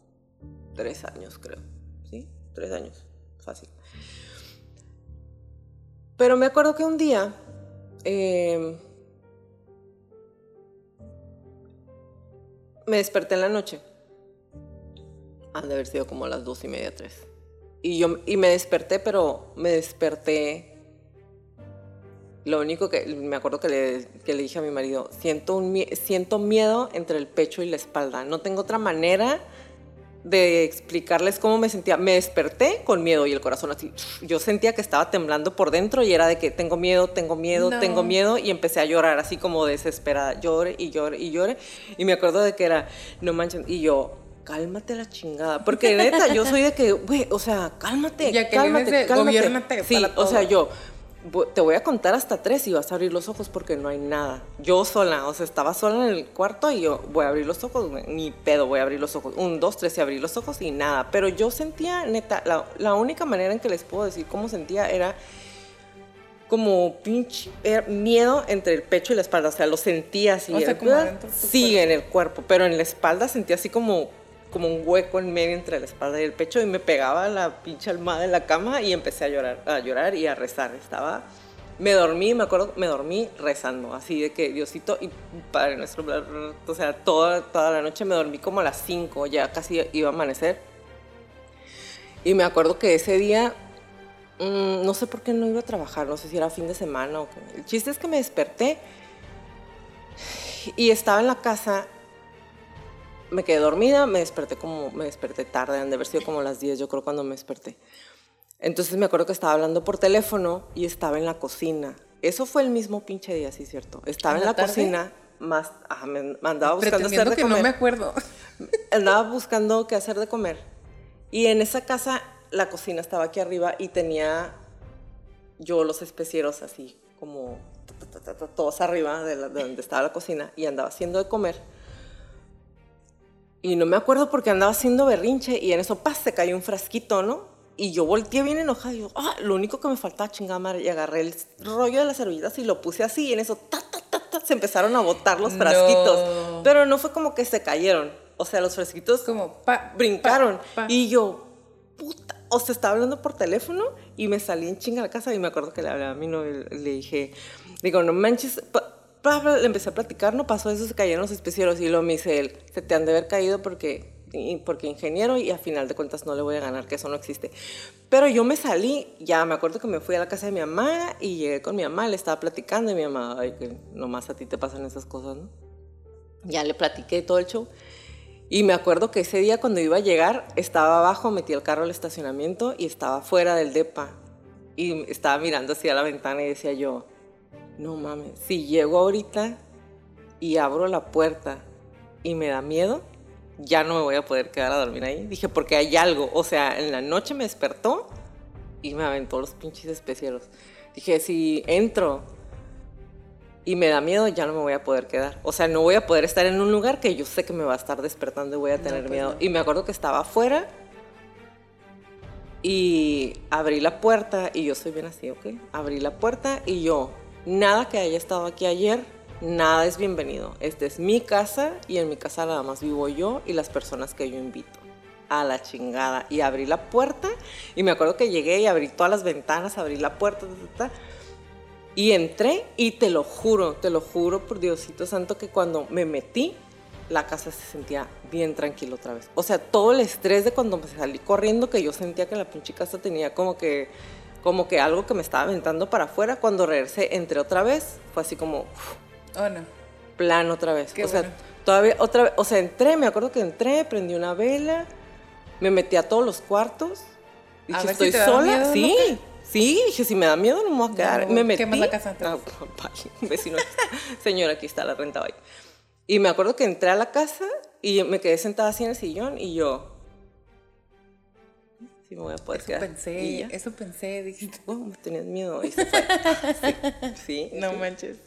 tres años, creo, ¿sí? Tres años, fácil. Pero me acuerdo que un día eh, me desperté en la noche. Han de haber sido como las dos y media, tres. Y, yo, y me desperté, pero me desperté. Lo único que me acuerdo que le, que le dije a mi marido, siento, un, siento miedo entre el pecho y la espalda. No tengo otra manera de explicarles cómo me sentía. Me desperté con miedo y el corazón así. Yo sentía que estaba temblando por dentro y era de que tengo miedo, tengo miedo, No. tengo miedo y empecé a llorar así como desesperada. Llore y llore y llore. Y me acuerdo de que era, no manches, y yo... Cálmate la chingada. Porque neta, yo soy de que, güey, o sea, cálmate. Ya que cálmate, cálmate. Sí, para o sea, yo te voy a contar hasta tres y vas a abrir los ojos porque no hay nada. Yo sola, o sea, estaba sola en el cuarto y yo voy a abrir los ojos, ni pedo, voy a abrir los ojos. Un, dos, tres y abrí los ojos y nada. Pero yo sentía, neta, la, la única manera en que les puedo decir cómo sentía era como pinche miedo entre el pecho y la espalda. O sea, lo sentía así. O sea, era- como dentro de tu sí, cuerpo. en el cuerpo, pero en la espalda sentía así como como un hueco en medio entre la espalda y el pecho y me pegaba la pinche almohada en la cama y empecé a llorar, a llorar y a rezar. Estaba, me dormí, me acuerdo, me dormí rezando, así de que Diosito y Padre nuestro, o sea, toda, toda la noche me dormí como a las 5, ya casi iba a amanecer. Y me acuerdo que ese día, mm, no sé por qué no iba a trabajar, no sé si era fin de semana o qué. El chiste es que me desperté y estaba en la casa me quedé dormida, me desperté como, me desperté tarde, han de haber sido como las 10, yo creo, cuando me desperté. Entonces me acuerdo que estaba hablando por teléfono y estaba en la cocina. Eso fue el mismo pinche día, sí, cierto. Estaba ¿En en la tarde? cocina, más, me, andaba buscando hacer de que comer. no me acuerdo. Andaba buscando qué hacer de comer. Y en esa casa, la cocina estaba aquí arriba y tenía yo los especieros así, como todos arriba de, la- de donde estaba la cocina y andaba haciendo de comer. Y no me acuerdo porque andaba haciendo berrinche y en eso, ¡paz! se cayó un frasquito, ¿no? Y yo volteé bien enojada y yo, ¡ah! Lo único que me faltaba, chingada madre. Y agarré el rollo de las servilletas y lo puse así y en eso, ¡ta, ta, ta, ta! Se empezaron a botar los No. frasquitos. Pero no fue como que se cayeron. O sea, los frasquitos Como pa, brincaron. pa, pa. Y yo, puta, o sea, estaba hablando por teléfono y me salí en chinga a la casa y me acuerdo que le hablé a mi novio le dije, digo, no manches, pa- pa- le empecé a platicar, no pasó eso, se cayeron los especieros y luego me dice él, se te han de haber caído porque, porque ingeniero y a final de cuentas no le voy a ganar, que eso no existe. Pero yo me salí, ya me acuerdo que me fui a la casa de mi mamá y llegué con mi mamá, le estaba platicando y mi mamá, ay, que nomás a ti te pasan esas cosas, ¿no? Ya le platiqué todo el show. Y me acuerdo que ese día cuando iba a llegar, estaba abajo, metí el carro al estacionamiento y estaba fuera del DEPA. Y estaba mirando hacia la ventana y decía yo, no mames, si llego ahorita y abro la puerta y me da miedo, ya no me voy a poder quedar a dormir ahí. Dije, porque hay algo. O sea, en la noche me despertó y me aventó los pinches especieros. Dije, si entro y me da miedo, ya no me voy a poder quedar. O sea, no voy a poder estar en un lugar que yo sé que me va a estar despertando y voy a No, tener pues miedo. no. Y me acuerdo que estaba afuera y abrí la puerta y yo soy bien así, ¿ok? Abrí la puerta y yo, nada que haya estado aquí ayer, nada es bienvenido. Esta es mi casa y en mi casa nada más vivo yo y las personas que yo invito. A la chingada. Y abrí la puerta y me acuerdo que llegué y abrí todas las ventanas, abrí la puerta, ta, ta, y entré y te lo juro, te lo juro por Diosito Santo que cuando me metí, la casa se sentía bien tranquila otra vez. O sea, todo el estrés de cuando me salí corriendo, que yo sentía que la pinche casa tenía como que, como que algo que me estaba aventando para afuera, cuando regresé, entré otra vez, fue así como uf, Oh, no. plan otra vez. Qué o sea, bueno. todavía otra vez, o sea, entré, me acuerdo que entré, prendí una vela, me metí a todos los cuartos, A dije, ver si estoy te daba sola, miedo, sí, Sí, dije, si me da miedo no me voy a quedar. No, me metí. quemas la casa, Ah, vecino. Señora, aquí está la renta, bye. Y me acuerdo que entré a la casa y me quedé sentada así en el sillón y yo... Sí, me voy a poder Eso quedar. Pensé, eso pensé, dijiste. Oh, tenías miedo. Y se fue. Sí, sí. No manches.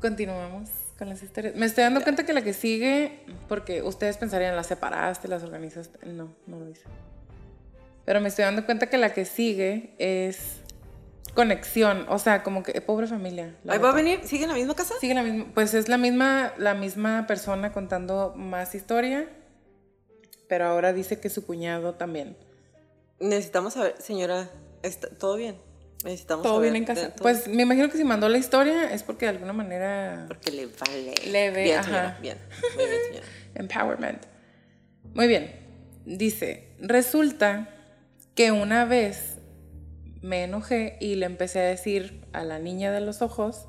Continuamos con las historias. Me estoy dando cuenta que la que sigue, porque ustedes pensarían, las separaste, las organizaste. No, no lo hice. Pero me estoy dando cuenta que la que sigue es conexión. O sea, como que pobre familia. Ahí va a venir, ¿sigue en la misma casa? Sigue la misma, pues es la misma, la misma persona contando más historia, pero ahora dice que su cuñado también. Necesitamos saber, señora, ¿está, ¿todo bien? Necesitamos Todo saber bien en casa. Pues me imagino que si mandó la historia es porque de alguna manera Porque le vale. Le ve, bien, ajá. señora, bien. Muy bien, señora. Empowerment. Muy bien. Dice, resulta que una vez me enojé y le empecé a decir a la niña de los ojos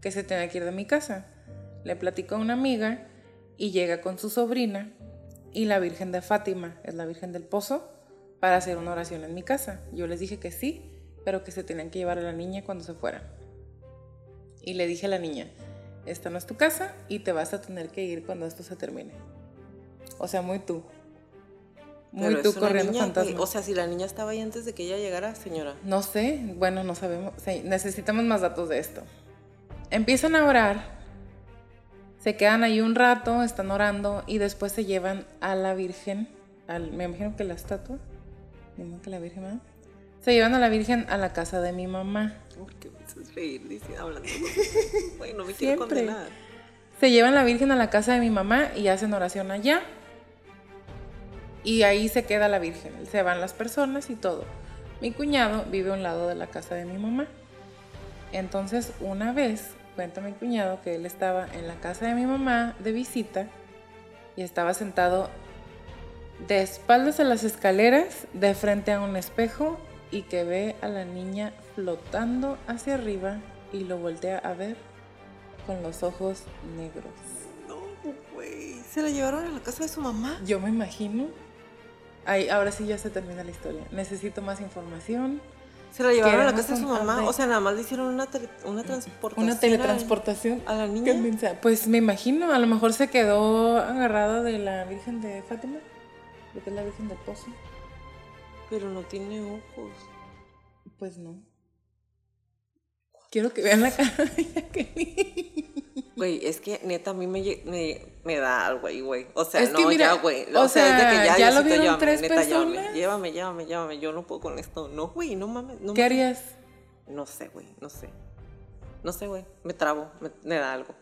que se tenía que ir de mi casa. Le platicó a una amiga y llega con su sobrina y la Virgen de Fátima, es la Virgen del Pozo, para hacer una oración en mi casa. Yo les dije que sí, pero que se tenían que llevar a la niña cuando se fuera. Y le dije a la niña, esta no es tu casa y te vas a tener que ir cuando esto se termine. O sea, muy tú. Muy Pero tú corriendo niña, fantasma. O sea, si la niña estaba ahí antes de que ella llegara, señora. No sé, bueno, no sabemos. Necesitamos más datos de esto. Empiezan a orar, se quedan ahí un rato, están orando y después se llevan a la Virgen, al, me imagino que la estatua, me imagino que la Virgen, ¿verdad? Se llevan a la Virgen a la casa de mi mamá. ¿Por qué me haces reír dice, hablando? Güey, no me quiero Siempre. condenar. Se llevan la Virgen a la casa de mi mamá y hacen oración allá. Y ahí se queda la Virgen. Se van las personas y todo. Mi cuñado vive a un lado de la casa de mi mamá. Entonces, una vez, cuenta mi cuñado que él estaba en la casa de mi mamá de visita y estaba sentado de espaldas a las escaleras, de frente a un espejo y que ve a la niña flotando hacia arriba y lo voltea a ver con los ojos negros. No, güey. ¿Se la llevaron a la casa de su mamá? Yo me imagino. Ay, ahora sí ya se termina la historia. Necesito más información. ¿Se la llevaron a la casa de su mamá? O sea, nada más le hicieron una, tele- una transportación. Una teletransportación. A la ¿Qué niña. Pues me imagino, a lo mejor se quedó agarrada de la Virgen de Fátima, de que es la Virgen del Pozo. Pero no tiene ojos. Pues no. Quiero que vean la cara de Jacqueline. Güey, es que neta a mí me, me, me da algo ahí, güey. O sea, Es no, mira, ya, güey. o O, sea, es de que sea, ya, ya lo vieron llévame, tres neta, personas. Llévame, llévame, llévame. Yo no puedo con esto. No, güey, no mames. No ¿Qué harías? No sé, güey, no sé. No sé, güey. Me trabo, me, me da algo.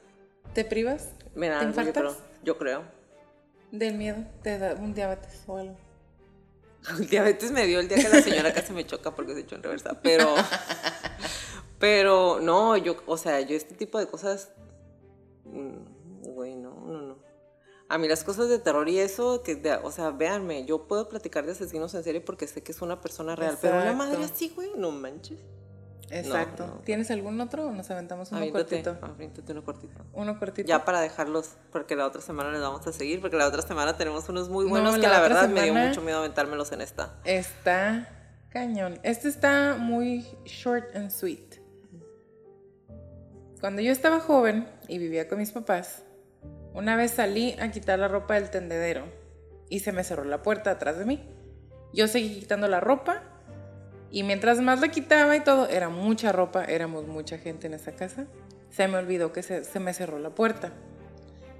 ¿Te privas? Me da ¿Te algo, yo creo. Yo creo. Del miedo. Te da un diabetes o algo. El diabetes me dio el día que la señora casi me choca porque se echó en reversa. Pero, pero no, yo, o sea, yo este tipo de cosas, mm, güey, no, no, no. A mí las cosas de terror y eso, que, de- o sea, véanme, yo puedo platicar de asesinos en serie porque sé que es una persona real, pero una Exacto. madre así, güey, no manches. Exacto. no. ¿Tienes algún otro o nos aventamos uno Aviéntate, cortito? aviéntate uno cortito. Uno cortito. Ya para dejarlos, porque la otra semana les vamos a seguir, porque la otra semana tenemos unos muy No, buenos que la verdad me dio mucho miedo aventármelos en esta. Está cañón. Este está muy short and sweet. Cuando yo estaba joven y vivía con mis papás, una vez salí a quitar la ropa del tendedero y se me cerró la puerta atrás de mí. Yo seguí quitando la ropa y mientras más la quitaba y todo, era mucha ropa, éramos mucha gente en esa casa, se me olvidó que se, se me cerró la puerta.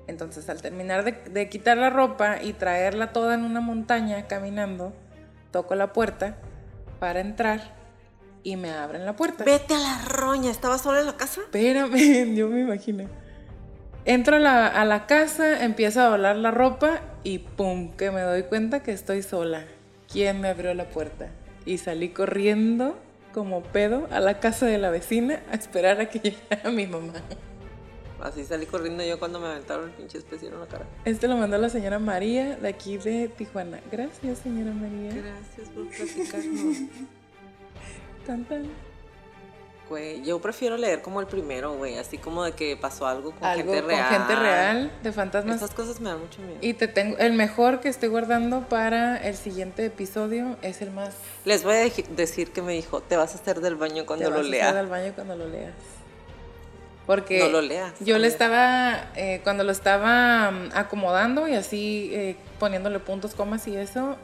Entonces al terminar de, de quitar la ropa y traerla toda en una montaña caminando, toco la puerta para entrar y me abren la puerta. Vete a la roña, ¿estaba sola en la casa? Espérame, yo me imagino. Entro a la, a la casa, empiezo a volar la ropa y ¡pum! que me doy cuenta que estoy sola. ¿Quién me abrió la puerta? Y salí corriendo como pedo a la casa de la vecina a esperar a que llegara mi mamá. Así salí corriendo yo cuando me aventaron el pinche especial en la cara. Este lo mandó la señora María de aquí de Tijuana. Gracias, señora María. Gracias por platicarnos. Tan, tan. Güey, yo prefiero leer como el primero, güey, así como de que pasó algo con Algo gente con real. gente real, de fantasmas. Estas cosas me dan mucho miedo. Y te tengo, el mejor que estoy guardando para el siguiente episodio es el más... Les voy a decir que me dijo, te vas a hacer del baño cuando te lo vas a hacer leas. al baño cuando lo leas. Porque No lo leas, yo le estaba, eh, cuando lo estaba mm, acomodando y así eh, poniéndole puntos, comas y eso,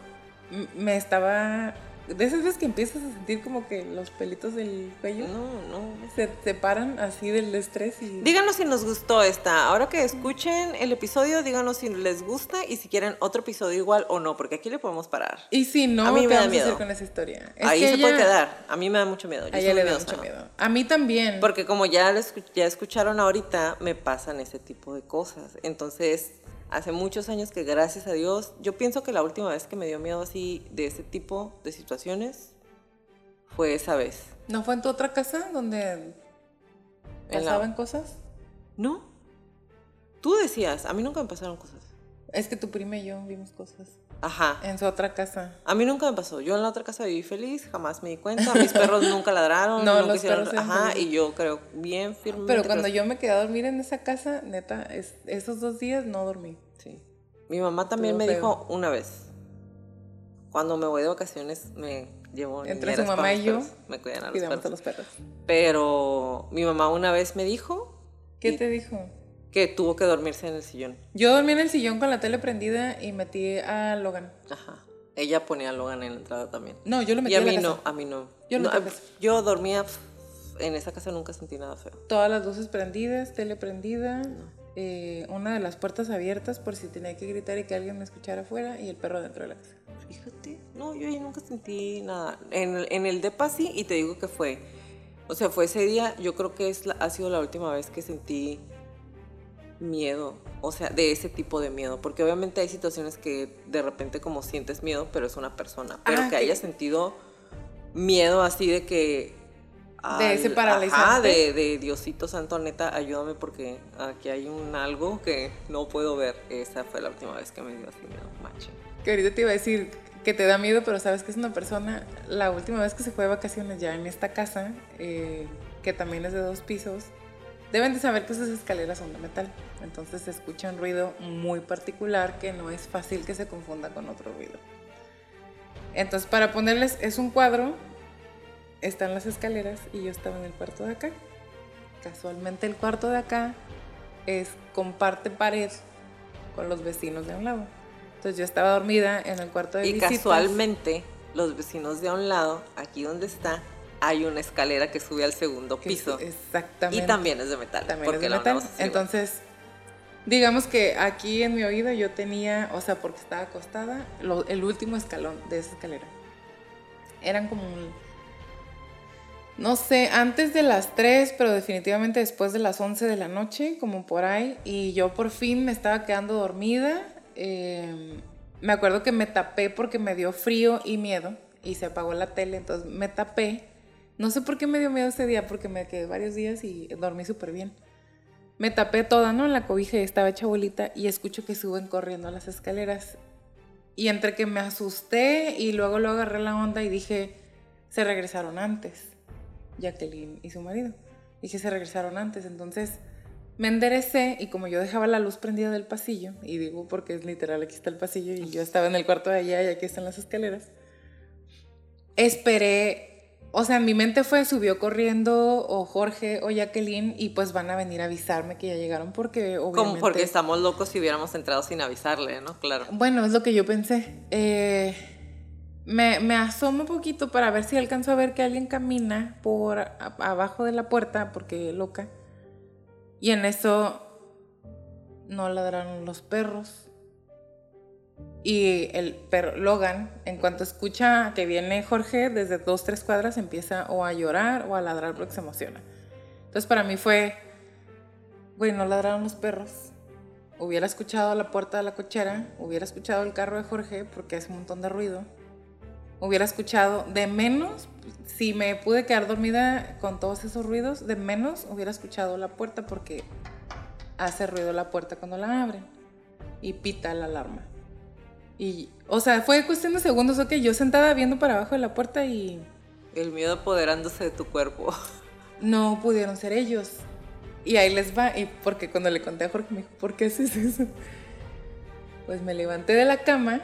me estaba... De esas veces que empiezas a sentir como que los pelitos del cuello No, no. se separan así del estrés y... Díganos si nos gustó esta. Ahora que escuchen el episodio, díganos si les gusta y si quieren otro episodio igual o no, porque aquí le podemos parar. Y si no, A mí me ¿qué da vamos a miedo. hacer con esa historia? Es Ahí que se puede quedar. A mí me da mucho miedo. Yo A ella le da mucho miedo. A mí también. Porque como ya, lo ya escucharon ahorita, me pasan ese tipo de cosas. Entonces, hace muchos años que gracias a Dios, yo pienso que la última vez que me dio miedo así de ese tipo de situaciones fue esa vez. ¿No fue en tu otra casa donde la- pasaban cosas? ¿No? Tú decías, a mí nunca me pasaron cosas. Es que tu prima y yo vimos cosas Ajá. en su otra casa. A mí nunca me pasó. Yo en la otra casa viví feliz, jamás me di cuenta. Mis perros nunca ladraron. No, nunca los hicieron- perros Ajá, y yo creo bien firmemente. Pero cuando los- yo me quedé a dormir en esa casa, neta, es- esos dos días no dormí. Sí. Mi mamá también Todo me feo. dijo una vez. Cuando me voy de vacaciones me llevo Entre su mamá y yo, perros. Me cuidan a los perros. a los perros. Pero mi mamá una vez me dijo ¿Qué Y- te dijo? Que tuvo que dormirse en el sillón. Yo dormí en el sillón con la tele prendida y metí a Logan. Ajá. Ella ponía a Logan en la entrada también. No, yo lo metí Y a en la mí casa. no, a mí no. Yo no No, metí a la casa. yo dormía en esa casa nunca sentí nada feo. Todas las luces prendidas, tele prendida, eh, una de las puertas abiertas por si tenía que gritar y que alguien me escuchara afuera y el perro dentro de la casa. Fíjate, no, yo ahí nunca sentí nada. En, el- en el DEPA sí, y te digo que fue. O sea, fue ese día, yo creo que es la- ha sido la última vez que sentí miedo. O sea, de ese tipo de miedo. Porque obviamente hay situaciones que de repente como sientes miedo, pero es una persona. Pero Ah, que que- haya sentido miedo así de que... De ese al- paralizante. Ajá, de, de Diosito Santo, neta, ayúdame porque aquí hay un algo que no puedo ver. Esa fue la última vez que me dio así miedo, macho. Que ahorita te iba a decir que te da miedo, pero sabes que es una persona. La última vez que se fue de vacaciones ya en esta casa, eh, que también es de dos pisos, deben de saber que esas escaleras son de metal. Entonces se escucha un ruido muy particular que no es fácil que se confunda con otro ruido. Entonces, para ponerles, es un cuadro, están las escaleras y yo estaba en el cuarto de acá. Casualmente el cuarto de acá es comparte pared con los vecinos de un lado. Entonces yo estaba dormida en el cuarto de Y visitas. casualmente, los vecinos de a un lado, aquí donde está, hay una escalera que sube al segundo piso. exactamente. Y también es de metal. también porque es de metal. Entonces, digamos que aquí en mi oído yo tenía, o sea, porque estaba acostada, lo- el último escalón de esa escalera. Eran como, un- no sé, antes de las 3, pero definitivamente después de las 11 de la noche, como por ahí. Y yo por fin me estaba quedando dormida. eh, me acuerdo que me tapé porque me dio frío y miedo. Y se apagó la tele, entonces me tapé. No sé por qué me dio miedo ese día, porque me quedé varios días y dormí súper bien. Me tapé toda, ¿no? En la cobija y estaba hecha bolita y escucho que suben corriendo las escaleras. Y entre que me asusté y luego lo agarré la onda y dije, se regresaron antes. Jacqueline y su marido. Dije, se regresaron antes. Entonces me enderecé y como yo dejaba la luz prendida del pasillo, y digo porque es literal, aquí está el pasillo y yo estaba en el cuarto de allá y aquí están las escaleras, esperé, o sea, mi mente fue, subió corriendo o Jorge o Jacqueline y pues van a venir a avisarme que ya llegaron porque obviamente... Como porque estamos locos si hubiéramos entrado sin avisarle, ¿no? Claro. Bueno, es lo que yo pensé. Eh, me, me asomo un poquito para ver si alcanzo a ver que alguien camina por a- abajo de la puerta, porque loca. Y en eso no ladraron los perros. Y el perro, Logan, en cuanto escucha que viene Jorge, desde dos, tres cuadras empieza o a llorar o a ladrar porque se emociona. Entonces para mí fue, güey, no ladraron los perros hubiera escuchado la puerta de la cochera, hubiera escuchado el carro de Jorge porque hace un montón de ruido, hubiera escuchado de menos, si me pude quedar dormida con todos esos ruidos, de menos hubiera escuchado la puerta porque hace ruido la puerta cuando la abren y pita la alarma. Y, o sea, fue cuestión de segundos, ok, yo sentada viendo para abajo de la puerta y El miedo apoderándose de tu cuerpo. no pudieron ser ellos. Y ahí les va, y porque cuando le conté a Jorge me dijo, ¿por qué haces eso? Pues me levanté de la cama,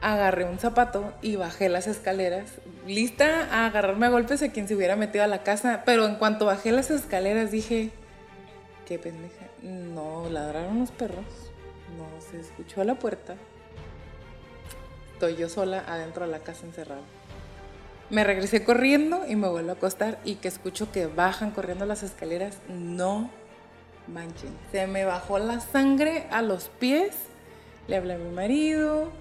agarré un zapato y bajé las escaleras, lista a agarrarme a golpes a quien se hubiera metido a la casa, pero en cuanto bajé las escaleras dije, qué pendeja, no ladraron los perros, no se escuchó la puerta, estoy yo sola adentro de la casa encerrada. Me regresé corriendo y me vuelvo a acostar y que escucho que bajan corriendo las escaleras. No manchen. Se me bajó la sangre a los pies. Le hablé a mi marido.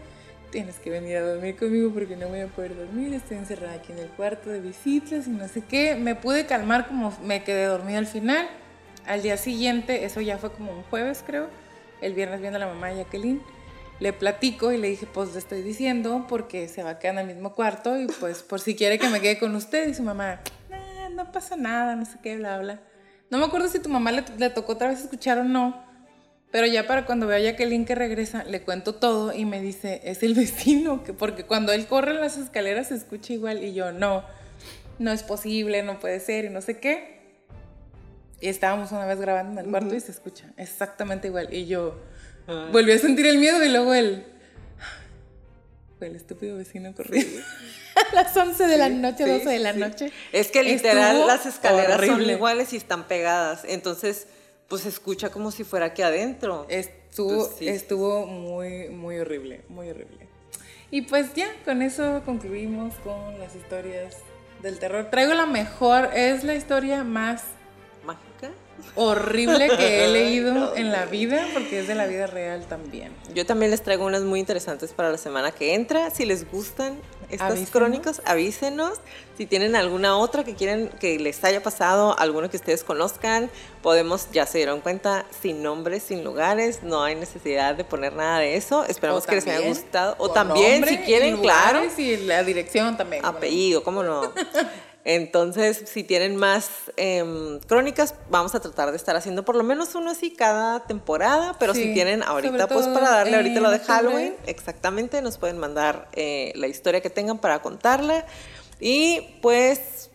Tienes que venir a dormir conmigo porque no voy a poder dormir. Estoy encerrada aquí en el cuarto de visitas y no sé qué. Me pude calmar como me quedé dormida al final. Al día siguiente, eso ya fue como un jueves creo. El viernes viendo a la mamá de Jacqueline le platico y le dije, pues le estoy diciendo porque se va a quedar en el mismo cuarto y pues por si quiere que me quede con usted. Y su mamá, no pasa nada, no sé qué, bla, bla. No me acuerdo si tu mamá le, le, tocó otra vez escuchar o no, pero ya para cuando vea a Jacqueline que regresa, le cuento todo y me dice, es el vecino, que porque cuando él corre las escaleras se escucha igual y yo, no, no es posible, no puede ser y no sé qué. Y estábamos una vez grabando en el cuarto y se escucha exactamente igual. Y yo, Volví a sentir el miedo y luego el. Fue el estúpido vecino corriendo. a las 11 de la noche, 12 de la noche. Es que literal las escaleras son iguales y están pegadas. Entonces, pues se escucha como si fuera aquí adentro. Estuvo, pues estuvo muy, muy horrible, muy horrible. Y pues ya, con eso concluimos con las historias del terror. Traigo la mejor, es la historia más horrible que he leído en la vida, porque es de la vida real también. Yo también les traigo unas muy interesantes para la semana que entra. Si les gustan estas crónicas, avísenos. Si tienen alguna otra que quieren que les haya pasado, alguno que ustedes conozcan, podemos, ya se dieron cuenta, sin nombres, sin lugares, no hay necesidad de poner nada de eso. Esperamos que les haya gustado. O también, si quieren, claro. Y la dirección también. Apellido, ¿cómo no? Entonces, si tienen más em, crónicas, vamos a tratar de estar haciendo por lo menos uno así cada temporada, pero si tienen ahorita, pues para darle ahorita lo de Halloween, exactamente, nos pueden mandar eh, la historia que tengan para contarla. Y pues...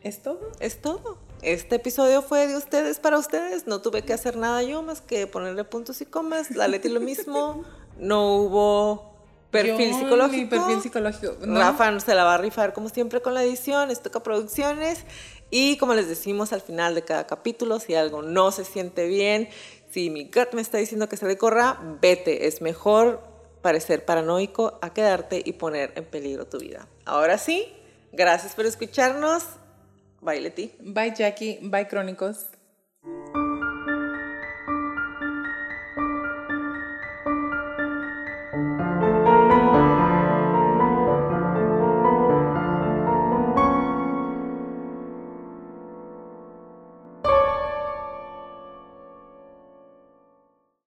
¿Es todo? Es todo. Este episodio fue de ustedes para ustedes. No tuve que hacer nada yo más que ponerle puntos y comas. La Leti lo mismo. No hubo perfil psicológico. perfil psicológico. Rafa se la va a rifar como siempre con la edición, toca Producciones. Y como les decimos al final de cada capítulo, si algo no se siente bien, si mi gut me está diciendo que se le corra, vete. Es mejor parecer paranoico a quedarte y poner en peligro tu vida. Ahora sí, gracias por escucharnos. Bye Leti. Bye Jackie. Bye Crónicos.